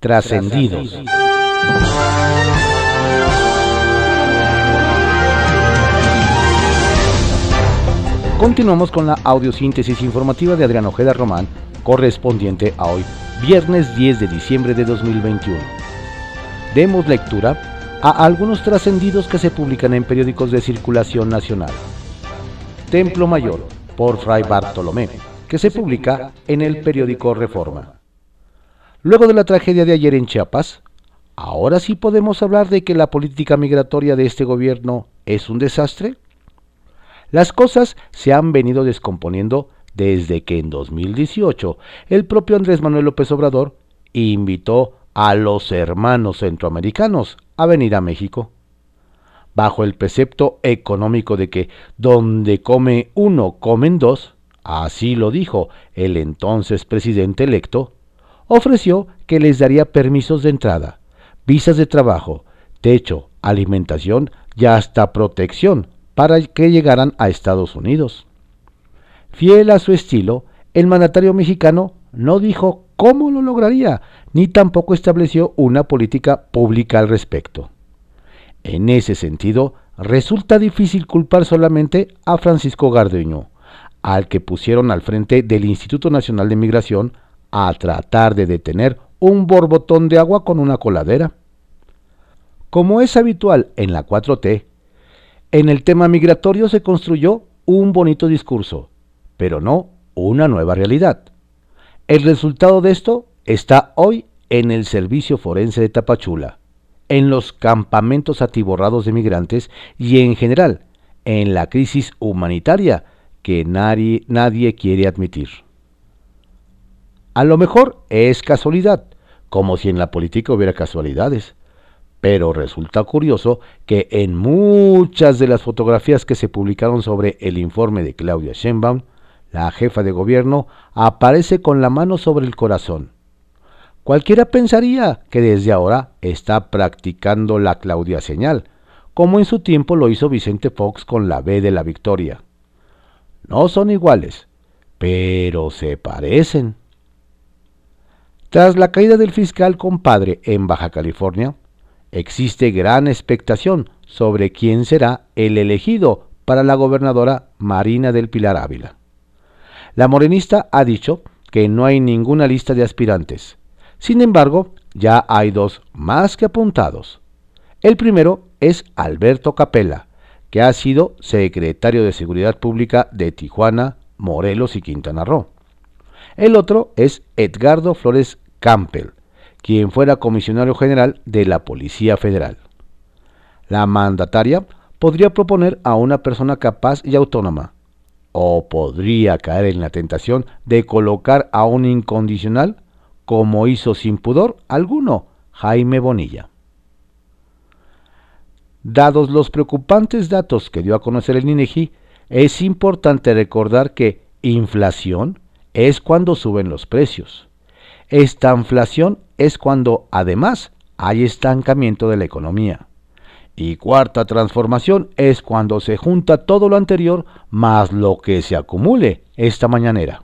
Trascendidos. Continuamos con la audiosíntesis informativa de Adrián Ojeda Román, correspondiente a hoy, viernes 10 de diciembre de 2021. Demos lectura a algunos trascendidos que se publican en periódicos de circulación nacional. Templo Mayor, por Fray Bartolomé, que se publica en el periódico Reforma. Luego de la tragedia de ayer en Chiapas, ahora sí podemos hablar de que la política migratoria de este gobierno es un desastre. Las cosas se han venido descomponiendo desde que en 2018 el propio Andrés Manuel López Obrador invitó a los hermanos centroamericanos a venir a México. Bajo el precepto económico de que donde come uno, comen dos, así lo dijo el entonces presidente electo, ofreció que les daría permisos de entrada, visas de trabajo, techo, alimentación y hasta protección para que llegaran a Estados Unidos. Fiel a su estilo, el mandatario mexicano no dijo cómo lo lograría, ni tampoco estableció una política pública al respecto. En ese sentido, resulta difícil culpar solamente a Francisco Gardeño, al que pusieron al frente del Instituto Nacional de Migración a tratar de detener un borbotón de agua con una coladera. Como es habitual en la 4T, en el tema migratorio se construyó un bonito discurso, pero no una nueva realidad. El resultado de esto está hoy en el Servicio Forense de Tapachula, en los campamentos atiborrados de migrantes y en general en la crisis humanitaria que nadie, nadie quiere admitir. A lo mejor es casualidad, como si en la política hubiera casualidades, pero resulta curioso que en muchas de las fotografías que se publicaron sobre el informe de Claudia Sheinbaum, la jefa de gobierno aparece con la mano sobre el corazón. Cualquiera pensaría que desde ahora está practicando la Claudia señal, como en su tiempo lo hizo Vicente Fox con la B de la Victoria. No son iguales, pero se parecen. Tras la caída del fiscal compadre en Baja California, existe gran expectación sobre quién será el elegido para la gobernadora Marina del Pilar Ávila. La morenista ha dicho que no hay ninguna lista de aspirantes. Sin embargo, ya hay dos más que apuntados. El primero es Alberto Capella, que ha sido secretario de Seguridad Pública de Tijuana, Morelos y Quintana Roo. El otro es Edgardo Flores Campbell, quien fuera comisionario general de la Policía Federal. La mandataria podría proponer a una persona capaz y autónoma, o podría caer en la tentación de colocar a un incondicional, como hizo sin pudor alguno Jaime Bonilla. Dados los preocupantes datos que dio a conocer el INEGI, es importante recordar que inflación es cuando suben los precios. Esta inflación es cuando además hay estancamiento de la economía. Y cuarta transformación es cuando se junta todo lo anterior más lo que se acumule esta mañanera.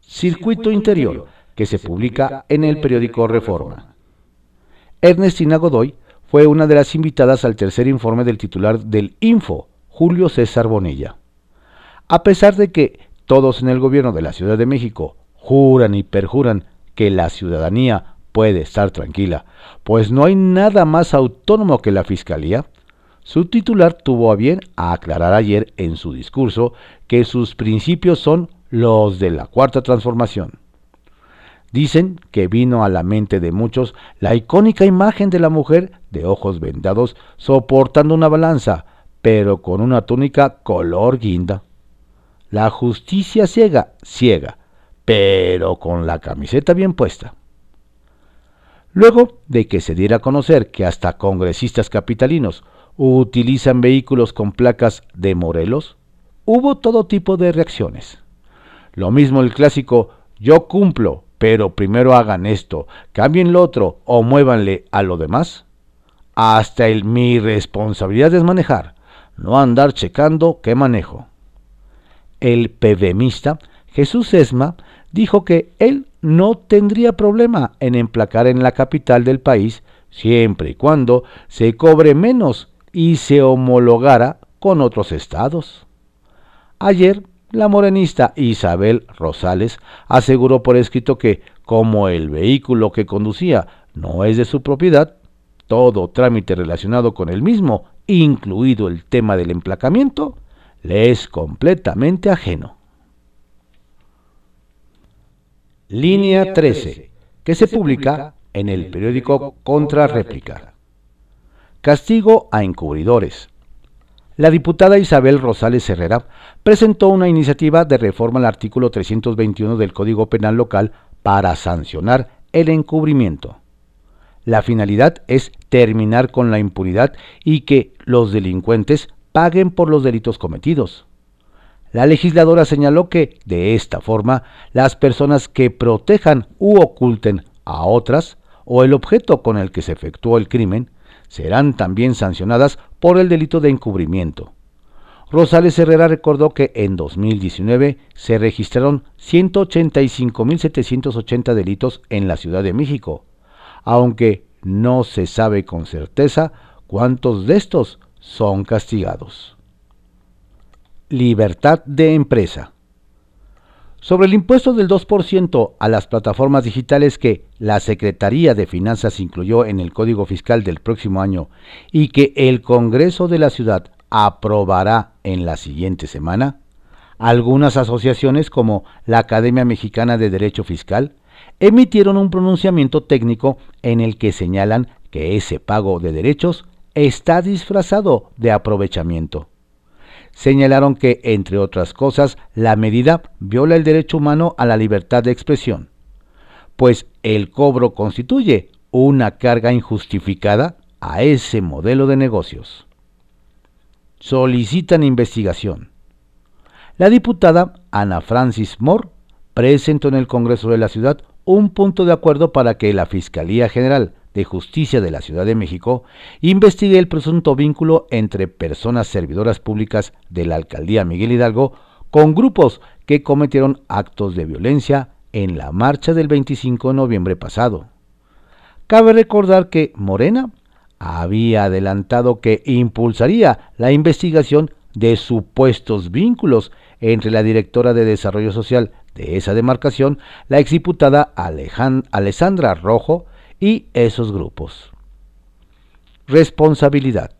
Circuito Interior, que se publica en el periódico Reforma. Ernestina Godoy fue una de las invitadas al tercer informe del titular del Info, Julio César Bonilla. A pesar de que todos en el gobierno de la Ciudad de México juran y perjuran que la ciudadanía puede estar tranquila, pues no hay nada más autónomo que la Fiscalía. Su titular tuvo a bien aclarar ayer en su discurso que sus principios son los de la Cuarta Transformación. Dicen que vino a la mente de muchos la icónica imagen de la mujer de ojos vendados soportando una balanza, pero con una túnica color guinda. La justicia ciega, ciega, pero con la camiseta bien puesta. Luego de que se diera a conocer que hasta congresistas capitalinos utilizan vehículos con placas de Morelos, hubo todo tipo de reacciones. Lo mismo el clásico yo cumplo, pero primero hagan esto, cambien lo otro o muévanle a lo demás. Hasta el mi responsabilidad es manejar, no andar checando qué manejo. El PVMista Jesús Esma dijo que él no tendría problema en emplacar en la capital del país siempre y cuando se cobre menos y se homologara con otros estados. Ayer, la morenista Isabel Rosales aseguró por escrito que, como el vehículo que conducía no es de su propiedad, todo trámite relacionado con el mismo, incluido el tema del emplacamiento, le es completamente ajeno. Línea 13, que se publica en el periódico Contrarréplica. Castigo a encubridores. La diputada Isabel Rosales Herrera presentó una iniciativa de reforma al artículo 321 del Código Penal Local para sancionar el encubrimiento. La finalidad es terminar con la impunidad y que los delincuentes paguen por los delitos cometidos. La legisladora señaló que, de esta forma, las personas que protejan u oculten a otras o el objeto con el que se efectuó el crimen serán también sancionadas por el delito de encubrimiento. Rosales Herrera recordó que en 2019 se registraron 185.780 delitos en la Ciudad de México, aunque no se sabe con certeza cuántos de estos son castigados. Libertad de empresa. Sobre el impuesto del 2% a las plataformas digitales que la Secretaría de Finanzas incluyó en el Código Fiscal del próximo año y que el Congreso de la Ciudad aprobará en la siguiente semana, algunas asociaciones como la Academia Mexicana de Derecho Fiscal emitieron un pronunciamiento técnico en el que señalan que ese pago de derechos está disfrazado de aprovechamiento señalaron que, entre otras cosas, la medida viola el derecho humano a la libertad de expresión, pues el cobro constituye una carga injustificada a ese modelo de negocios. Solicitan investigación. La diputada Ana Francis Moore presentó en el Congreso de la Ciudad un punto de acuerdo para que la Fiscalía General de Justicia de la Ciudad de México investigue el presunto vínculo entre personas servidoras públicas de la alcaldía Miguel Hidalgo con grupos que cometieron actos de violencia en la marcha del 25 de noviembre pasado. Cabe recordar que Morena había adelantado que impulsaría la investigación de supuestos vínculos entre la directora de Desarrollo Social de esa demarcación, la exdiputada Alejandra Rojo, y esos grupos. Responsabilidad.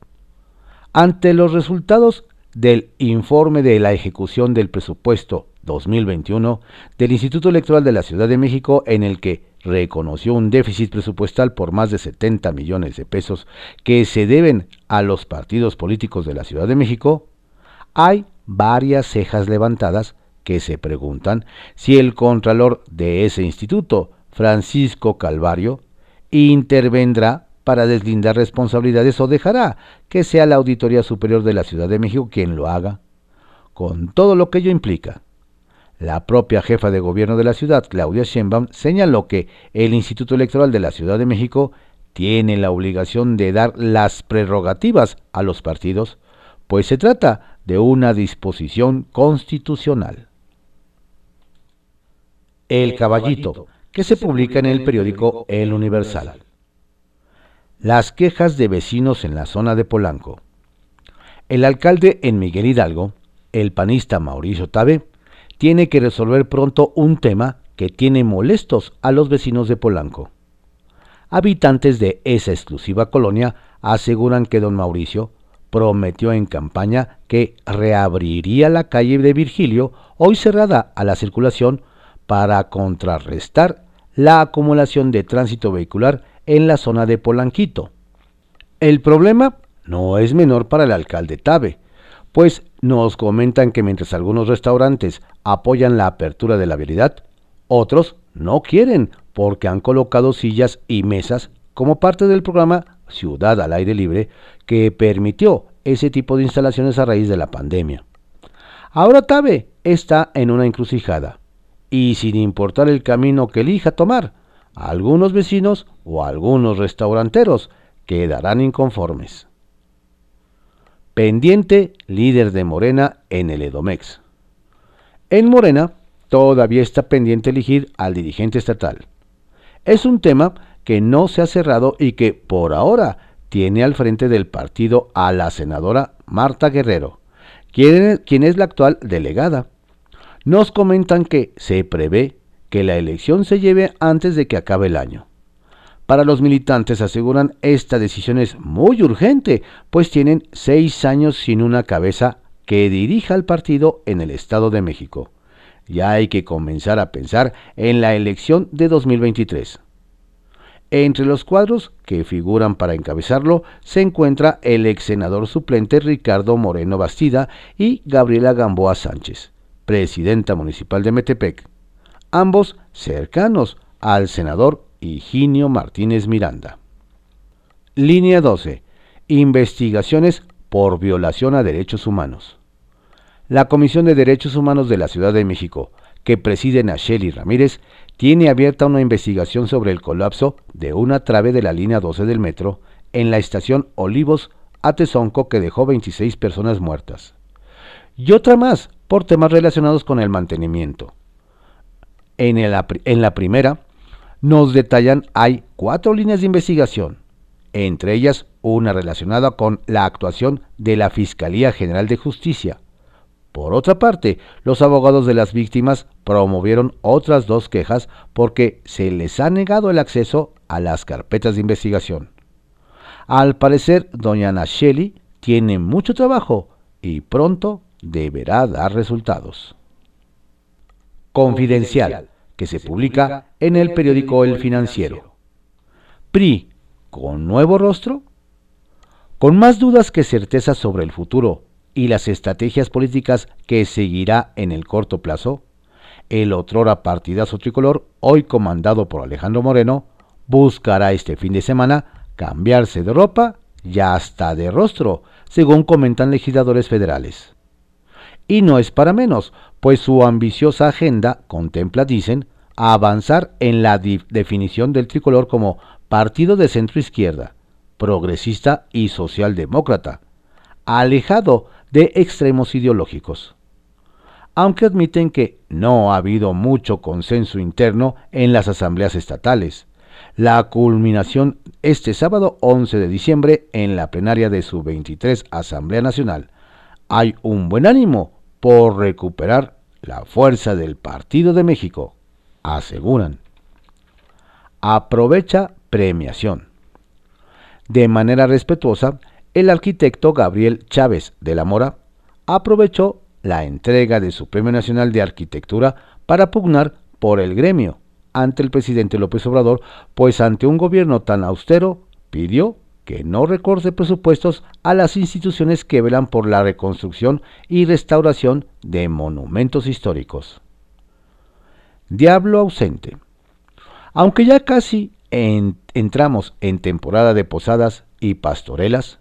Ante los resultados del informe de la ejecución del presupuesto 2021 del Instituto Electoral de la Ciudad de México en el que reconoció un déficit presupuestal por más de 70 millones de pesos que se deben a los partidos políticos de la Ciudad de México, hay varias cejas levantadas que se preguntan si el contralor de ese instituto, Francisco Calvario, intervendrá para deslindar responsabilidades o dejará que sea la Auditoría Superior de la Ciudad de México quien lo haga, con todo lo que ello implica. La propia jefa de gobierno de la ciudad, Claudia Sheinbaum, señaló que el Instituto Electoral de la Ciudad de México tiene la obligación de dar las prerrogativas a los partidos, pues se trata de una disposición constitucional. El caballito que se publica en el periódico El Universal. Las quejas de vecinos en la zona de Polanco. El alcalde en Miguel Hidalgo, el panista Mauricio Tabe, tiene que resolver pronto un tema que tiene molestos a los vecinos de Polanco. Habitantes de esa exclusiva colonia aseguran que don Mauricio prometió en campaña que reabriría la calle de Virgilio, hoy cerrada a la circulación, para contrarrestar la acumulación de tránsito vehicular en la zona de Polanquito. El problema no es menor para el alcalde Tabe, pues nos comentan que mientras algunos restaurantes apoyan la apertura de la vialidad, otros no quieren porque han colocado sillas y mesas como parte del programa Ciudad al Aire Libre que permitió ese tipo de instalaciones a raíz de la pandemia. Ahora Tabe está en una encrucijada y sin importar el camino que elija tomar, algunos vecinos o algunos restauranteros quedarán inconformes. Pendiente líder de Morena en el Edomex. En Morena todavía está pendiente elegir al dirigente estatal. Es un tema que no se ha cerrado y que, por ahora, tiene al frente del partido a la senadora Marta Guerrero, quien, es la actual delegada. Nos comentan que se prevé que la elección se lleve antes de que acabe el año. Para los militantes aseguran esta decisión es muy urgente, pues tienen seis años sin una cabeza que dirija al partido en el Estado de México. Ya hay que comenzar a pensar en la elección de 2023. Entre los cuadros que figuran para encabezarlo se encuentra el ex senador suplente Ricardo Moreno Bastida y Gabriela Gamboa Sánchez, presidenta municipal de Metepec, ambos cercanos al senador Higinio Martínez Miranda. Línea 12. Investigaciones por violación a derechos humanos. La Comisión de Derechos Humanos de la Ciudad de México, que preside Nacheli Ramírez, tiene abierta una investigación sobre el colapso de una trave de la línea 12 del metro en la estación Olivos Atezonco que dejó 26 personas muertas. Y otra más por temas relacionados con el mantenimiento. En, en la primera, nos detallan hay cuatro líneas de investigación, entre ellas una relacionada con la actuación de la Fiscalía General de Justicia, por otra parte, los abogados de las víctimas promovieron otras dos quejas porque se les ha negado el acceso a las carpetas de investigación. Al parecer, doña Nacheli tiene mucho trabajo y pronto deberá dar resultados. Confidencial, que se publica en el periódico El Financiero. PRI, con nuevo rostro, con más dudas que certezas sobre el futuro y las estrategias políticas que seguirá en el corto plazo, el otrora partidazo tricolor, hoy comandado por Alejandro Moreno, buscará este fin de semana cambiarse de ropa y hasta de rostro, según comentan legisladores federales. Y no es para menos, pues su ambiciosa agenda contempla, dicen, avanzar en la definición del tricolor como partido de centro izquierda, progresista y socialdemócrata, alejado de extremos ideológicos. Aunque admiten que no ha habido mucho consenso interno en las asambleas estatales, la culminación este sábado 11 de diciembre en la plenaria de su 23 Asamblea Nacional. Hay un buen ánimo por recuperar la fuerza del Partido de México, aseguran. Aprovecha premiación. De manera respetuosa, el arquitecto Gabriel Chávez de la Mora aprovechó la entrega de su Premio Nacional de Arquitectura para pugnar por el gremio ante el presidente López Obrador, pues ante un gobierno tan austero pidió que no recorte presupuestos a las instituciones que velan por la reconstrucción y restauración de monumentos históricos. Diablo ausente. Aunque ya casi entramos en temporada de posadas y pastorelas,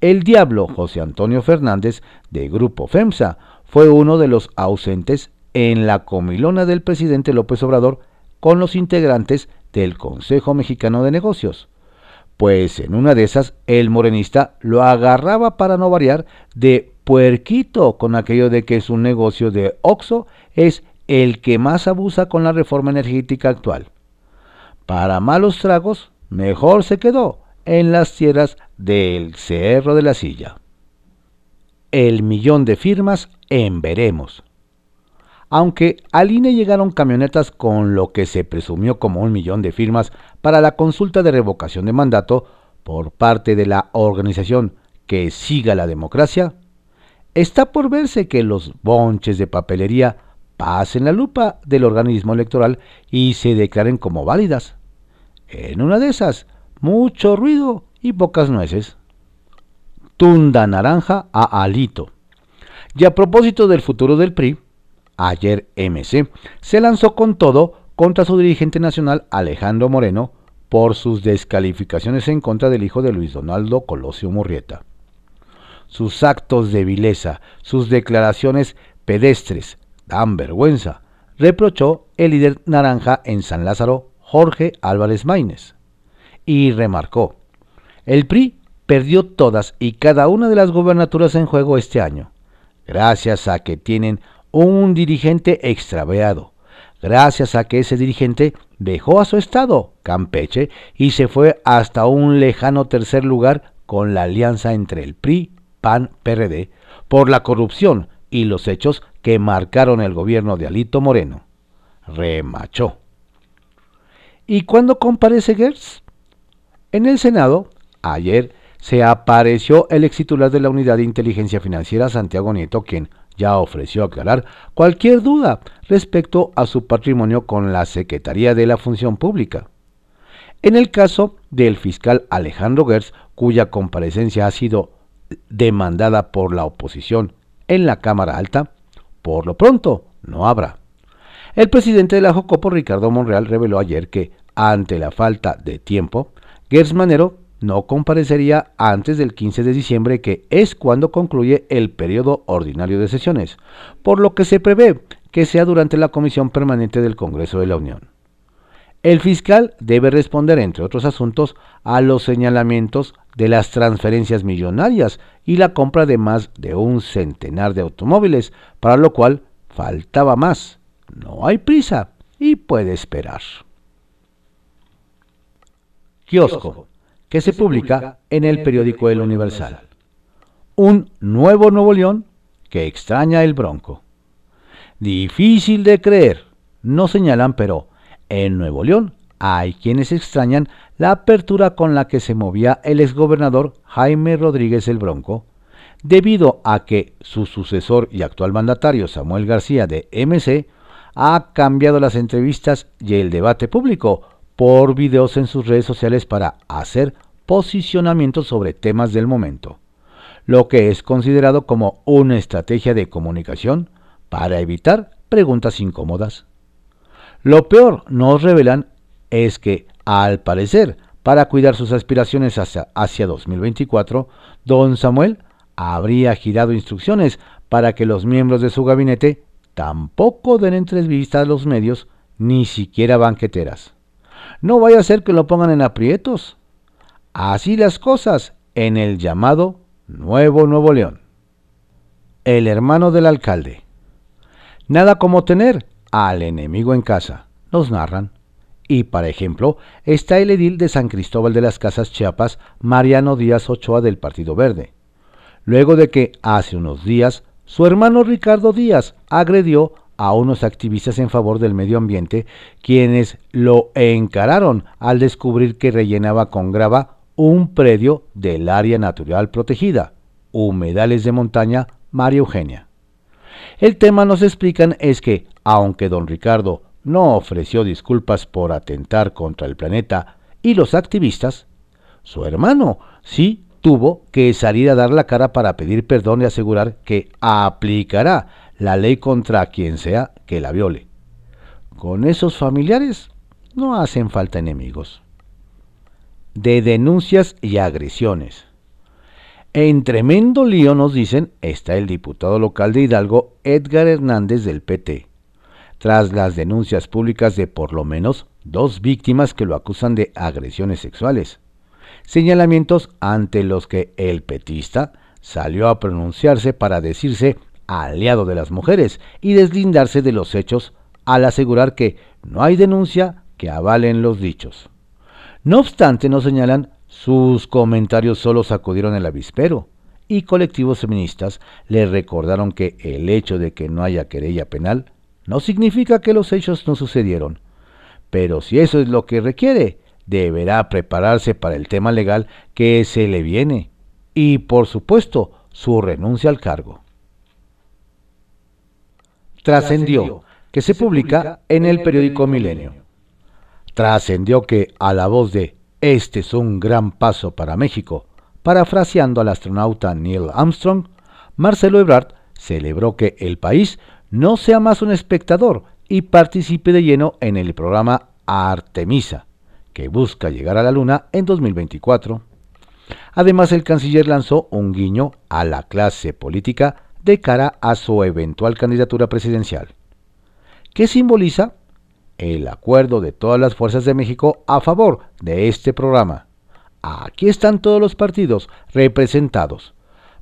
el diablo José Antonio Fernández, de Grupo FEMSA, fue uno de los ausentes en la comilona del presidente López Obrador con los integrantes del Consejo Mexicano de Negocios. Pues en una de esas el morenista lo agarraba para no variar de puerquito con aquello de que su negocio de Oxo es el que más abusa con la reforma energética actual. Para malos tragos, mejor se quedó en las tierras del Cerro de la Silla. El millón de firmas en veremos. Aunque al INE llegaron camionetas con lo que se presumió como un millón de firmas para la consulta de revocación de mandato por parte de la organización que siga la democracia, está por verse que los bonches de papelería pasen la lupa del organismo electoral y se declaren como válidas. En una de esas, mucho ruido y pocas nueces. Tunda naranja a alito. Y a propósito del futuro del PRI, ayer MC se lanzó con todo contra su dirigente nacional Alejandro Moreno por sus descalificaciones en contra del hijo de Luis Donaldo Colosio Murrieta. Sus actos de vileza, sus declaraciones pedestres, dan vergüenza, reprochó el líder naranja en San Lázaro, Jorge Álvarez Maínez y remarcó, el PRI perdió todas y cada una de las gobernaturas en juego este año, gracias a que tienen un dirigente extraviado, gracias a que ese dirigente dejó a su estado, Campeche, y se fue hasta un lejano tercer lugar con la alianza entre el PRI, PAN, PRD, por la corrupción y los hechos que marcaron el gobierno de Alito Moreno. Remachó. ¿Y cuándo comparece Gers? En el Senado, ayer, se apareció el ex titular de la Unidad de Inteligencia Financiera, Santiago Nieto, quien ya ofreció aclarar cualquier duda respecto a su patrimonio con la Secretaría de la Función Pública. En el caso del fiscal Alejandro Gers, cuya comparecencia ha sido demandada por la oposición en la Cámara Alta, por lo pronto no habrá. El presidente de la Jocopo, Ricardo Monreal, reveló ayer que, ante la falta de tiempo, Gers Manero no comparecería antes del 15 de diciembre, que es cuando concluye el periodo ordinario de sesiones, por lo que se prevé que sea durante la Comisión Permanente del Congreso de la Unión. El fiscal debe responder, entre otros asuntos, a los señalamientos de las transferencias millonarias y la compra de más de un centenar de automóviles, para lo cual faltaba más. No hay prisa y puede esperar. Kiosco que se publica en el periódico El Universal. Un nuevo Nuevo León que extraña el Bronco. Difícil de creer, no señalan, pero en Nuevo León hay quienes extrañan la apertura con la que se movía el exgobernador Jaime Rodríguez el Bronco, debido a que su sucesor y actual mandatario Samuel García de MC ha cambiado las entrevistas y el debate público por videos en sus redes sociales para hacer posicionamiento sobre temas del momento, lo que es considerado como una estrategia de comunicación para evitar preguntas incómodas. Lo peor, nos revelan, es que, al parecer, para cuidar sus aspiraciones hacia, hacia 2024, don Samuel habría girado instrucciones para que los miembros de su gabinete tampoco den entrevistas a los medios, ni siquiera banqueteras. No vaya a ser que lo pongan en aprietos. Así las cosas en el llamado Nuevo Nuevo León. El hermano del alcalde. Nada como tener al enemigo en casa, nos narran. Y, para ejemplo, está el edil de San Cristóbal de las Casas Chiapas, Mariano Díaz Ochoa del Partido Verde. Luego de que, hace unos días, su hermano Ricardo Díaz agredió a unos activistas en favor del medio ambiente, quienes lo encararon al descubrir que rellenaba con grava un predio del área natural protegida, Humedales de Montaña María Eugenia. El tema nos explican es que, aunque don Ricardo no ofreció disculpas por atentar contra el planeta y los activistas, su hermano sí tuvo que salir a dar la cara para pedir perdón y asegurar que aplicará la ley contra quien sea que la viole. Con esos familiares no hacen falta enemigos. De denuncias y agresiones. En tremendo lío, nos dicen, está el diputado local de Hidalgo, Edgar Hernández del PT, tras las denuncias públicas de por lo menos dos víctimas que lo acusan de agresiones sexuales. Señalamientos ante los que el petista salió a pronunciarse para decirse aliado de las mujeres y deslindarse de los hechos al asegurar que no hay denuncia que avalen los dichos. No obstante, nos señalan, sus comentarios solo sacudieron el avispero y colectivos feministas le recordaron que el hecho de que no haya querella penal no significa que los hechos no sucedieron. Pero si eso es lo que requiere, deberá prepararse para el tema legal que se le viene y, por supuesto, su renuncia al cargo trascendió, que se publica en el periódico Milenio. Trascendió que, a la voz de Este es un gran paso para México, parafraseando al astronauta Neil Armstrong, Marcelo Ebrard celebró que el país no sea más un espectador y participe de lleno en el programa Artemisa, que busca llegar a la Luna en 2024. Además, el canciller lanzó un guiño a la clase política de cara a su eventual candidatura presidencial. ¿Qué simboliza? El acuerdo de todas las fuerzas de México a favor de este programa. Aquí están todos los partidos representados.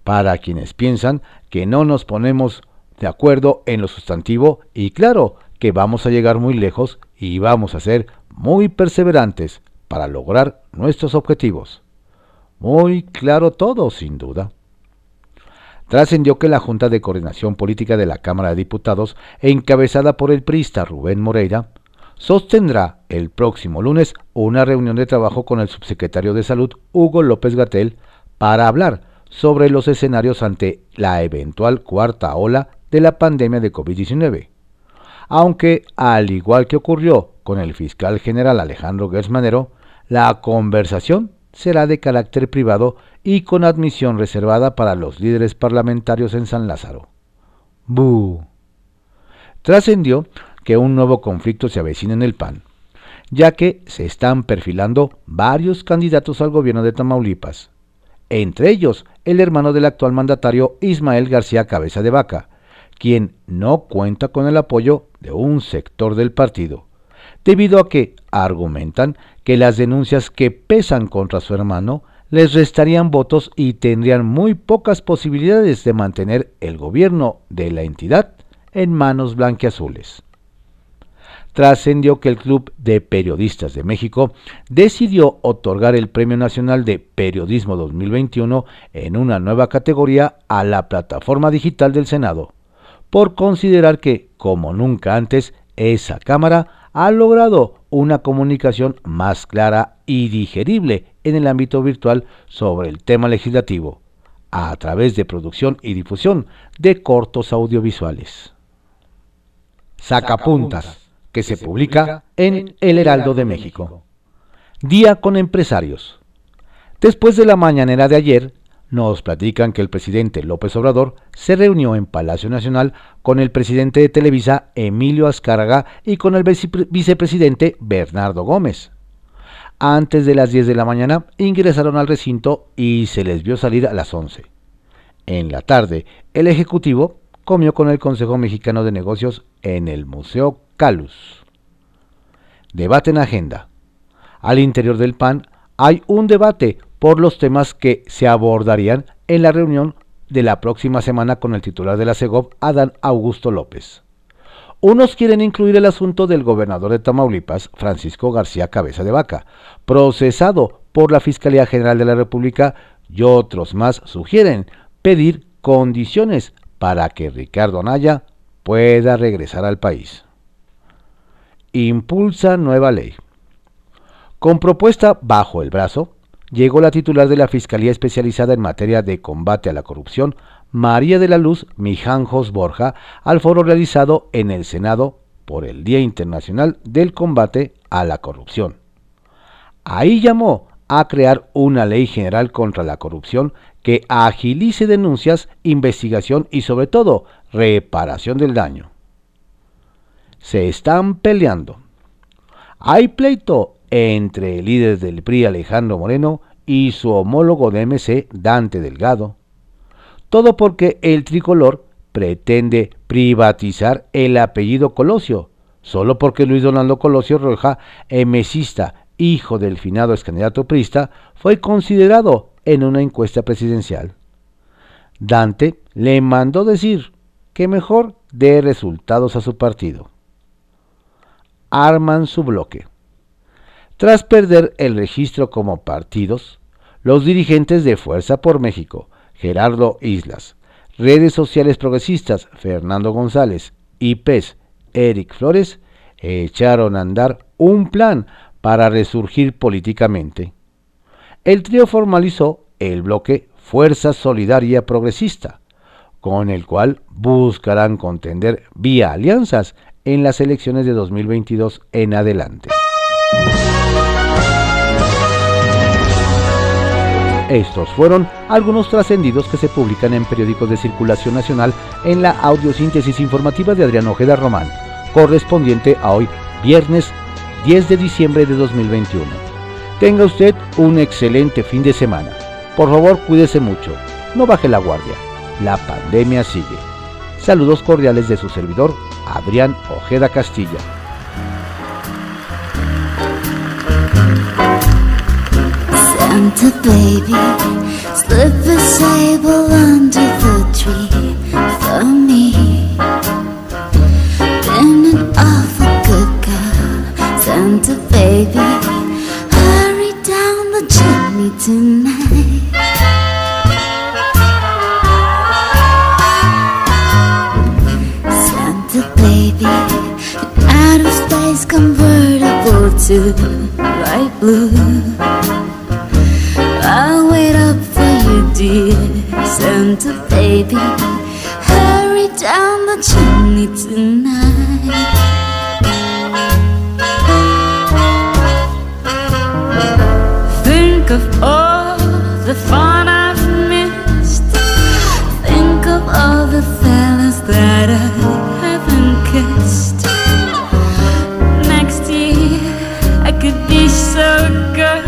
Para quienes piensan que no nos ponemos de acuerdo en lo sustantivo y claro que vamos a llegar muy lejos y vamos a ser muy perseverantes para lograr nuestros objetivos. Muy claro todo, sin duda. Trascendió que la Junta de Coordinación Política de la Cámara de Diputados, encabezada por el priista Rubén Moreira, sostendrá el próximo lunes una reunión de trabajo con el subsecretario de Salud, Hugo López Gatel, para hablar sobre los escenarios ante la eventual cuarta ola de la pandemia de COVID-19. Aunque, al igual que ocurrió con el fiscal general Alejandro Gersmanero, la conversación será de carácter privado y con admisión reservada para los líderes parlamentarios en San Lázaro. ¡Bú! Trascendió que un nuevo conflicto se avecina en el PAN, ya que se están perfilando varios candidatos al gobierno de Tamaulipas, entre ellos el hermano del actual mandatario Ismael García Cabeza de Vaca, quien no cuenta con el apoyo de un sector del partido, debido a que argumentan que las denuncias que pesan contra su hermano les restarían votos y tendrían muy pocas posibilidades de mantener el gobierno de la entidad en manos blanquiazules. Trascendió que el Club de Periodistas de México decidió otorgar el Premio Nacional de Periodismo 2021 en una nueva categoría a la plataforma digital del Senado, por considerar que, como nunca antes, esa Cámara ha logrado una comunicación más clara y digerible en el ámbito virtual sobre el tema legislativo, a través de producción y difusión de cortos audiovisuales. Sacapuntas, que se publica en El Heraldo de México. Día con empresarios. Después de la mañanera de ayer, nos platican que el presidente López Obrador se reunió en Palacio Nacional con el presidente de Televisa, Emilio Azcárraga, y con el vicepresidente Bernardo Gómez. Antes de las 10 de la mañana ingresaron al recinto y se les vio salir a las 11. En la tarde, el Ejecutivo comió con el Consejo Mexicano de Negocios en el Museo Calus. Debate en agenda. Al interior del PAN hay un debate por los temas que se abordarían en la reunión de la próxima semana con el titular de la CEGOP, Adán Augusto López. Unos quieren incluir el asunto del gobernador de Tamaulipas, Francisco García Cabeza de Vaca, procesado por la Fiscalía General de la República, y otros más sugieren pedir condiciones para que Ricardo Anaya pueda regresar al país. Impulsa nueva ley. Con propuesta bajo el brazo, llegó la titular de la Fiscalía Especializada en materia de combate a la corrupción, María de la Luz Mijanjos Borja, al foro realizado en el Senado por el Día Internacional del Combate a la Corrupción. Ahí llamó a crear una ley general contra la corrupción que agilice denuncias, investigación y sobre todo reparación del daño. Se están peleando. Hay pleito entre el líder del PRI Alejandro Moreno y su homólogo de MC Dante Delgado. Todo porque el tricolor pretende privatizar el apellido Colosio, solo porque Luis Donaldo Colosio Roja, emesista, hijo del finado ex candidato prista, fue considerado en una encuesta presidencial. Dante le mandó decir que mejor dé resultados a su partido. Arman su bloque. Tras perder el registro como partidos, los dirigentes de Fuerza por México, Gerardo Islas, Redes Sociales Progresistas, Fernando González y PES, Eric Flores, echaron a andar un plan para resurgir políticamente. El trío formalizó el bloque Fuerza Solidaria Progresista, con el cual buscarán contender vía alianzas en las elecciones de 2022 en adelante. Estos fueron algunos trascendidos que se publican en periódicos de circulación nacional en la audiosíntesis informativa de Adrián Ojeda Román, correspondiente a hoy, viernes 10 de diciembre de 2021. Tenga usted un excelente fin de semana. Por favor, cuídese mucho. No baje la guardia. La pandemia sigue. Saludos cordiales de su servidor, Adrián Ojeda Castilla. Santa baby, slip a sable under the tree for me. Been an awful good girl, Santa baby. Hurry down the chimney tonight. Santa baby, an out of space convertible to light blue. Baby. Hurry down the chimney tonight. Think of all the fun I've missed. Think of all the fellas that I haven't kissed. Next year I could be so good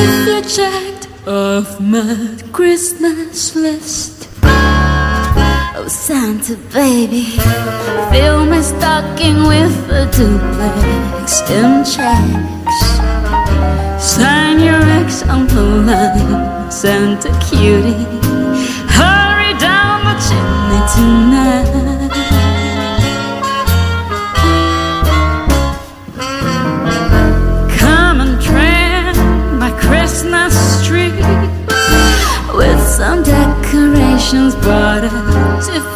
if you checked off my Christmas list. Oh, Santa baby, fill my stocking with a duplex in checks. Sign your ex on the line, Santa cutie. Hurry down the chimney tonight. some decorations, but it's